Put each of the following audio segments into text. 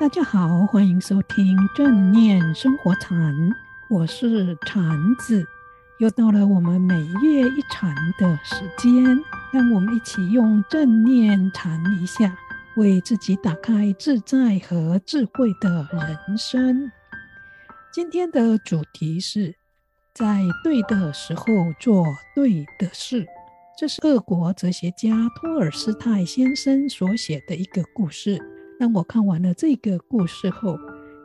大家好，欢迎收听正念生活禅，我是禅子，又到了我们每月一禅的时间，让我们一起用正念禅一下，为自己打开自在和智慧的人生。今天的主题是在对的时候做对的事，这是俄国哲学家托尔斯泰先生所写的一个故事。当我看完了这个故事后，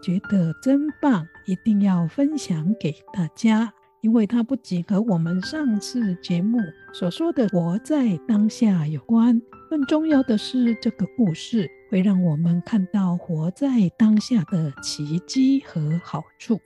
觉得真棒，一定要分享给大家。因为它不仅和我们上次节目所说的活在当下有关，更重要的是，这个故事会让我们看到活在当下的奇迹和好处。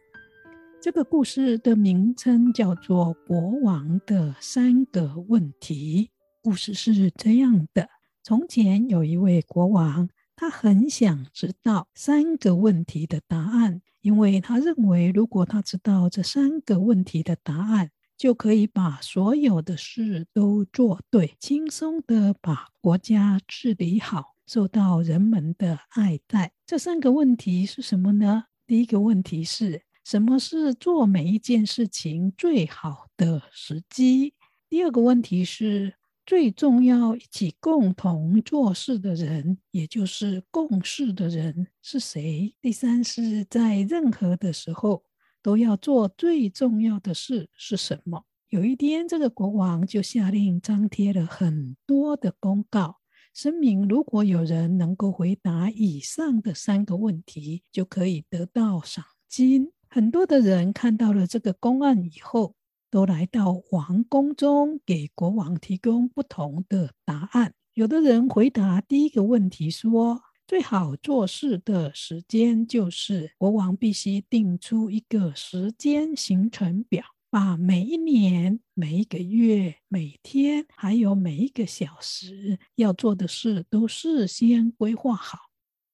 这个故事的名称叫做《国王的三个问题》。故事是这样的：从前有一位国王。他很想知道三个问题的答案，因为他认为，如果他知道这三个问题的答案，就可以把所有的事都做对，轻松地把国家治理好，受到人们的爱戴。这三个问题是什么呢？第一个问题是什么是做每一件事情最好的时机？第二个问题是，最重要一起共同做事的人，也就是共事的人是谁？第三是在任何的时候都要做最重要的事是什么？有一天，这个国王就下令张贴了很多的公告，声明如果有人能够回答以上的三个问题，就可以得到赏金。很多的人看到了这个公案以后，都来到王宫中，给国王提供不同的答案。有的人回答第一个问题说，最好做事的时间就是国王必须定出一个时间行程表，把每一年、每一个月、每天，还有每一个小时要做的事都事先规划好。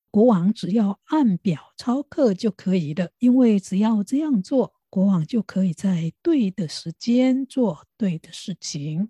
国王只要按表操课就可以了，因为只要这样做。国王就可以在对的时间做对的事情。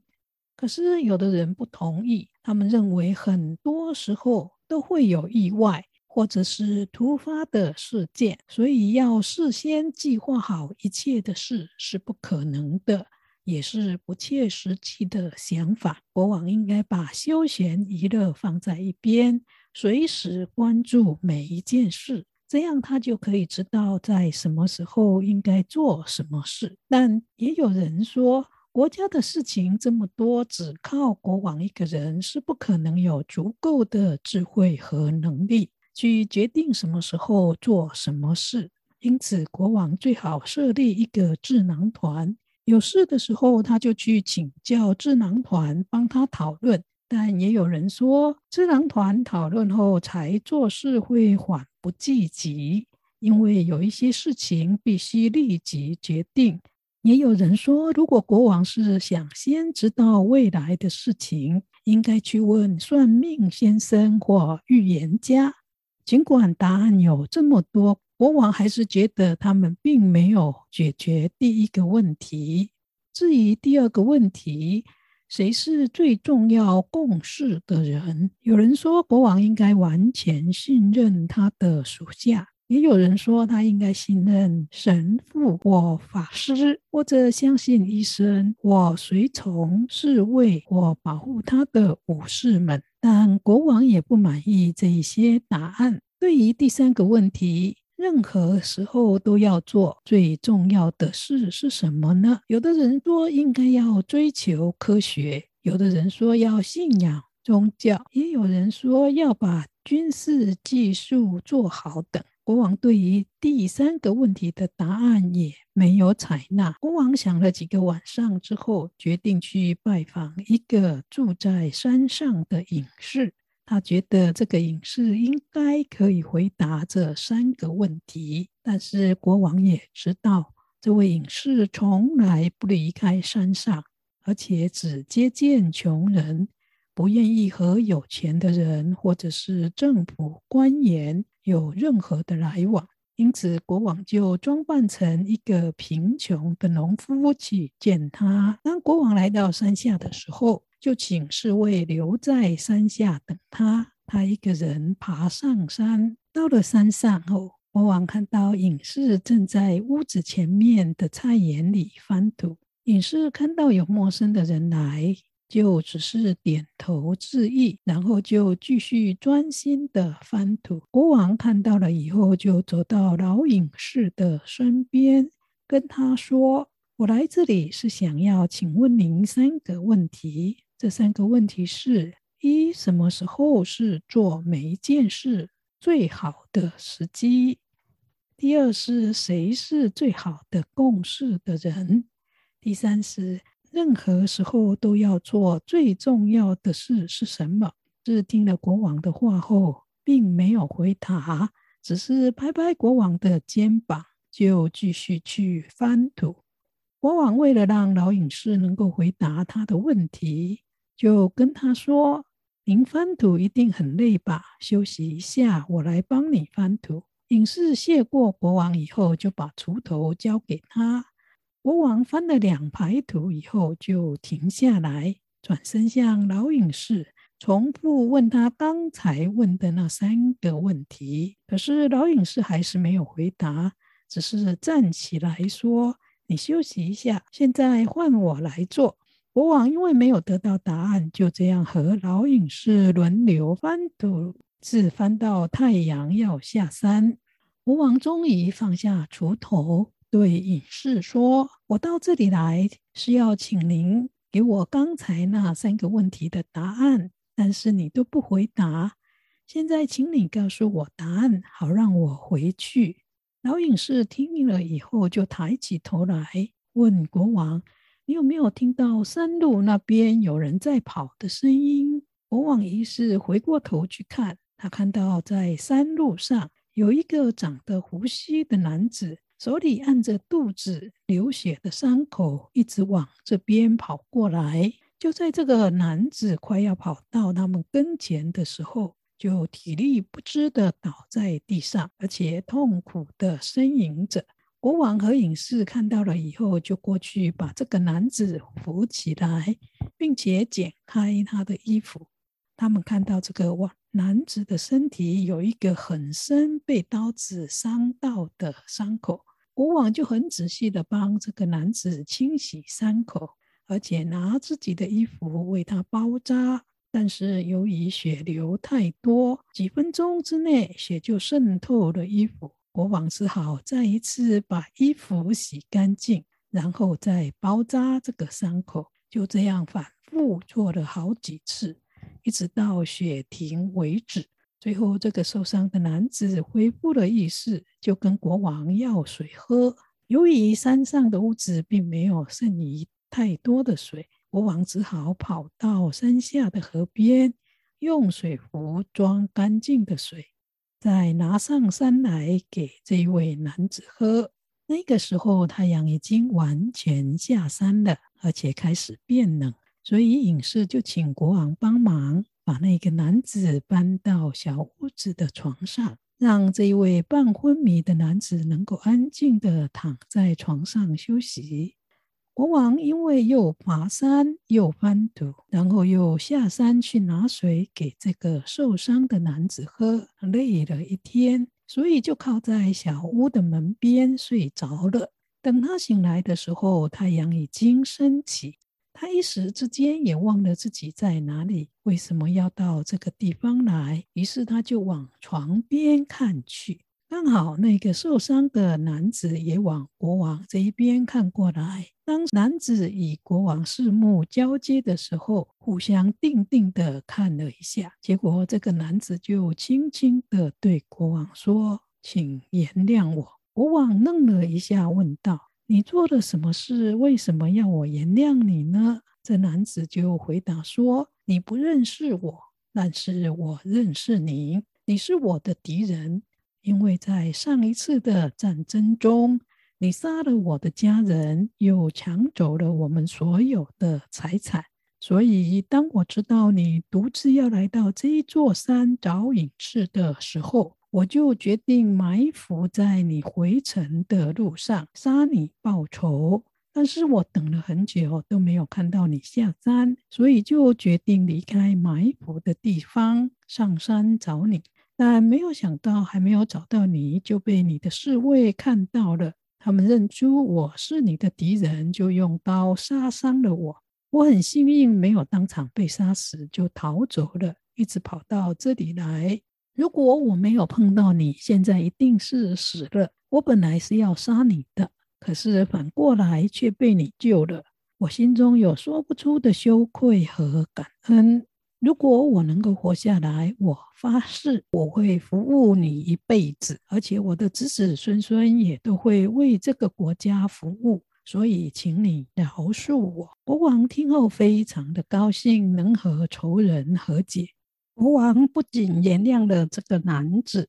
可是有的人不同意，他们认为很多时候都会有意外或者是突发的事件，所以要事先计划好一切的事是不可能的，也是不切实际的想法。国王应该把休闲娱乐放在一边，随时关注每一件事。这样他就可以知道在什么时候应该做什么事。但也有人说，国家的事情这么多，只靠国王一个人是不可能有足够的智慧和能力去决定什么时候做什么事。因此，国王最好设立一个智囊团，有事的时候他就去请教智囊团，帮他讨论。但也有人说，智囊团讨论后才做事会缓不积极，因为有一些事情必须立即决定。也有人说，如果国王是想先知道未来的事情，应该去问算命先生或预言家。尽管答案有这么多，国王还是觉得他们并没有解决第一个问题。至于第二个问题，谁是最重要共事的人？有人说，国王应该完全信任他的属下；也有人说，他应该信任神父或法师，或者相信医生或随从侍卫或保护他的武士们。但国王也不满意这一些答案。对于第三个问题，任何时候都要做最重要的事是什么呢？有的人说应该要追求科学，有的人说要信仰宗教，也有人说要把军事技术做好等。国王对于第三个问题的答案也没有采纳。国王想了几个晚上之后，决定去拜访一个住在山上的隐士。他觉得这个隐士应该可以回答这三个问题，但是国王也知道这位隐士从来不离开山上，而且只接见穷人，不愿意和有钱的人或者是政府官员有任何的来往。因此，国王就装扮成一个贫穷的农夫去见他。当国王来到山下的时候，就请侍卫留在山下等他。他一个人爬上山，到了山上后，国王看到隐士正在屋子前面的菜园里翻土。隐士看到有陌生的人来，就只是点头致意，然后就继续专心的翻土。国王看到了以后，就走到老隐士的身边，跟他说：“我来这里是想要请问您三个问题。这三个问题是：一，什么时候是做每一件事最好的时机？第二是谁是最好的共事的人？”第三是，任何时候都要做最重要的事是什么？是听了国王的话后，并没有回答，只是拍拍国王的肩膀，就继续去翻土。国王为了让老隐士能够回答他的问题，就跟他说：“您翻土一定很累吧？休息一下，我来帮你翻土。”隐士谢过国王以后，就把锄头交给他。国王翻了两排土以后，就停下来，转身向老隐士重复问他刚才问的那三个问题。可是老隐士还是没有回答，只是站起来说：“你休息一下，现在换我来做。”国王因为没有得到答案，就这样和老隐士轮流翻土，直翻到太阳要下山。国王终于放下锄头。对隐士说：“我到这里来是要请您给我刚才那三个问题的答案，但是你都不回答。现在，请你告诉我答案，好让我回去。”老隐士听了以后，就抬起头来问国王：“你有没有听到山路那边有人在跑的声音？”国王于是回过头去看，他看到在山路上有一个长得胡须的男子。手里按着肚子流血的伤口，一直往这边跑过来。就在这个男子快要跑到他们跟前的时候，就体力不支的倒在地上，而且痛苦的呻吟着。国王和隐士看到了以后，就过去把这个男子扶起来，并且剪开他的衣服。他们看到这个哇，男子的身体有一个很深被刀子伤到的伤口，国王就很仔细的帮这个男子清洗伤口，而且拿自己的衣服为他包扎。但是由于血流太多，几分钟之内血就渗透了衣服，国王只好再一次把衣服洗干净，然后再包扎这个伤口。就这样反复做了好几次。一直到血停为止，最后这个受伤的男子恢复了意识，就跟国王要水喝。由于山上的屋子并没有剩余太多的水，国王只好跑到山下的河边，用水壶装干净的水，再拿上山来给这一位男子喝。那个时候太阳已经完全下山了，而且开始变冷。所以隐士就请国王帮忙，把那个男子搬到小屋子的床上，让这位半昏迷的男子能够安静地躺在床上休息。国王因为又爬山又翻土，然后又下山去拿水给这个受伤的男子喝，累了一天，所以就靠在小屋的门边睡着了。等他醒来的时候，太阳已经升起。他一时之间也忘了自己在哪里，为什么要到这个地方来？于是他就往床边看去，刚好那个受伤的男子也往国王这一边看过来。当男子与国王四目交接的时候，互相定定地看了一下，结果这个男子就轻轻地对国王说：“请原谅我。”国王愣了一下，问道。你做了什么事？为什么要我原谅你呢？这男子就回答说：“你不认识我，但是我认识你。你是我的敌人，因为在上一次的战争中，你杀了我的家人，又抢走了我们所有的财产。所以，当我知道你独自要来到这一座山找隐士的时候，”我就决定埋伏在你回城的路上，杀你报仇。但是我等了很久都没有看到你下山，所以就决定离开埋伏的地方，上山找你。但没有想到，还没有找到你就被你的侍卫看到了。他们认出我是你的敌人，就用刀杀伤了我。我很幸运，没有当场被杀死，就逃走了，一直跑到这里来。如果我没有碰到你，现在一定是死了。我本来是要杀你的，可是反过来却被你救了。我心中有说不出的羞愧和感恩。如果我能够活下来，我发誓我会服务你一辈子，而且我的子子孙孙也都会为这个国家服务。所以，请你饶恕我。国王听后非常的高兴，能和仇人和解。国王不仅原谅了这个男子，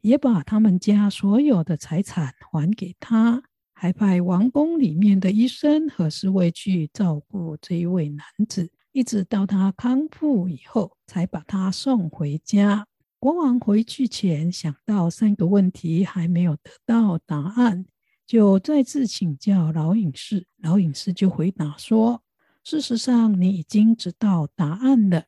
也把他们家所有的财产还给他，还派王宫里面的医生和侍卫去照顾这一位男子。一直到他康复以后，才把他送回家。国王回去前想到三个问题还没有得到答案，就再次请教老隐士。老隐士就回答说：“事实上，你已经知道答案了。”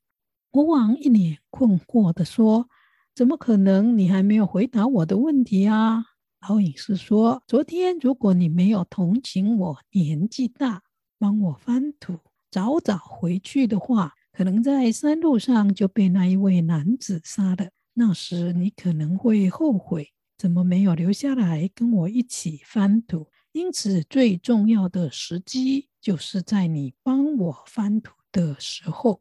国王一脸困惑地说：“怎么可能？你还没有回答我的问题啊？”老隐士说：“昨天如果你没有同情我年纪大，帮我翻土。”早早回去的话，可能在山路上就被那一位男子杀了。那时你可能会后悔，怎么没有留下来跟我一起翻土？因此，最重要的时机就是在你帮我翻土的时候，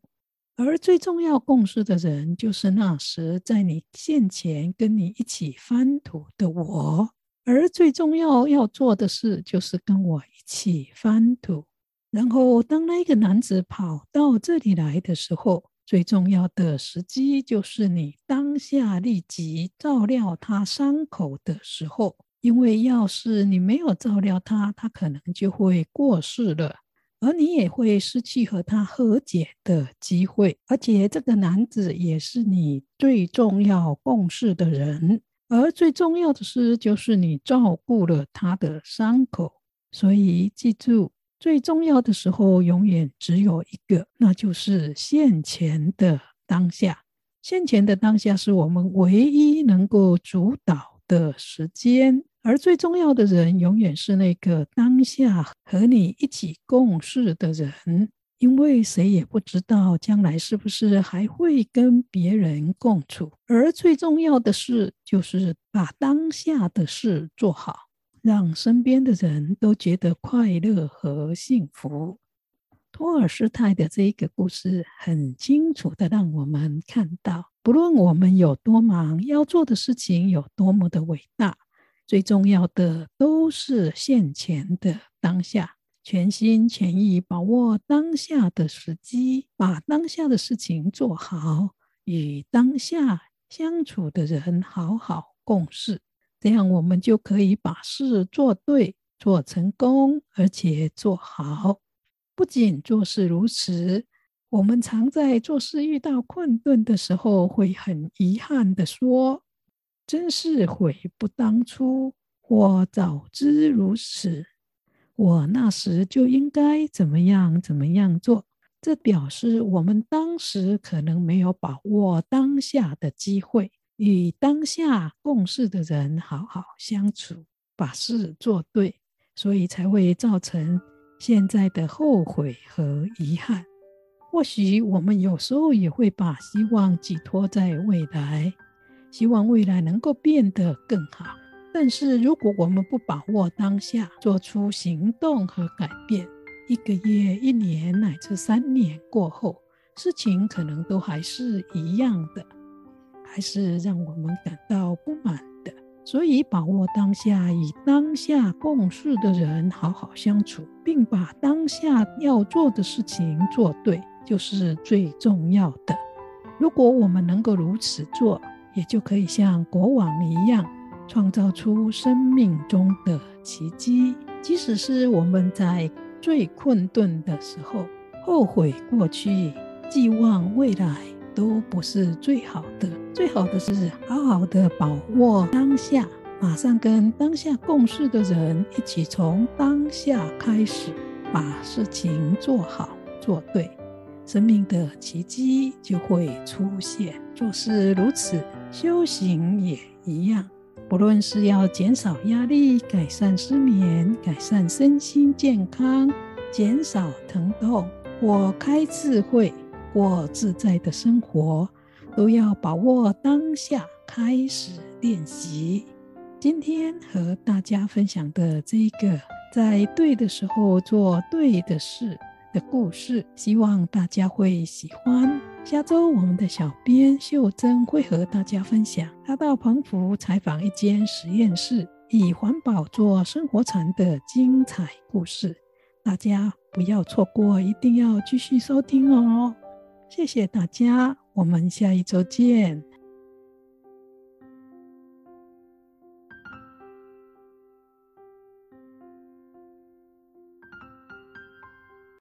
而最重要共事的人就是那时在你现前跟你一起翻土的我。而最重要要做的事就是跟我一起翻土。然后，当那个男子跑到这里来的时候，最重要的时机就是你当下立即照料他伤口的时候。因为要是你没有照料他，他可能就会过世了，而你也会失去和他和解的机会。而且，这个男子也是你最重要共事的人，而最重要的是，就是你照顾了他的伤口。所以，记住。最重要的时候，永远只有一个，那就是现前的当下。现前的当下是我们唯一能够主导的时间，而最重要的人，永远是那个当下和你一起共事的人，因为谁也不知道将来是不是还会跟别人共处。而最重要的事，就是把当下的事做好。让身边的人都觉得快乐和幸福。托尔斯泰的这一个故事，很清楚的让我们看到，不论我们有多忙，要做的事情有多么的伟大，最重要的都是现前的当下，全心全意把握当下的时机，把当下的事情做好，与当下相处的人好好共事。这样，我们就可以把事做对、做成功，而且做好。不仅做事如此，我们常在做事遇到困顿的时候，会很遗憾地说：“真是悔不当初，我早知如此，我那时就应该怎么样怎么样做。”这表示我们当时可能没有把握当下的机会。与当下共事的人好好相处，把事做对，所以才会造成现在的后悔和遗憾。或许我们有时候也会把希望寄托在未来，希望未来能够变得更好。但是如果我们不把握当下，做出行动和改变，一个月、一年乃至三年过后，事情可能都还是一样的。还是让我们感到不满的，所以把握当下，与当下共事的人好好相处，并把当下要做的事情做对，就是最重要的。如果我们能够如此做，也就可以像国王一样，创造出生命中的奇迹。即使是我们在最困顿的时候，后悔过去，寄望未来。都不是最好的，最好的是好好的把握当下，马上跟当下共事的人一起从当下开始把事情做好做对，生命的奇迹就会出现。做事如此，修行也一样，不论是要减少压力、改善失眠、改善身心健康、减少疼痛或开智慧、过自在的生活，都要把握当下，开始练习。今天和大家分享的这个，在对的时候做对的事的故事，希望大家会喜欢。下周我们的小编秀珍会和大家分享她到澎湖采访一间实验室，以环保做生活禅的精彩故事，大家不要错过，一定要继续收听哦。谢谢大家，我们下一周见。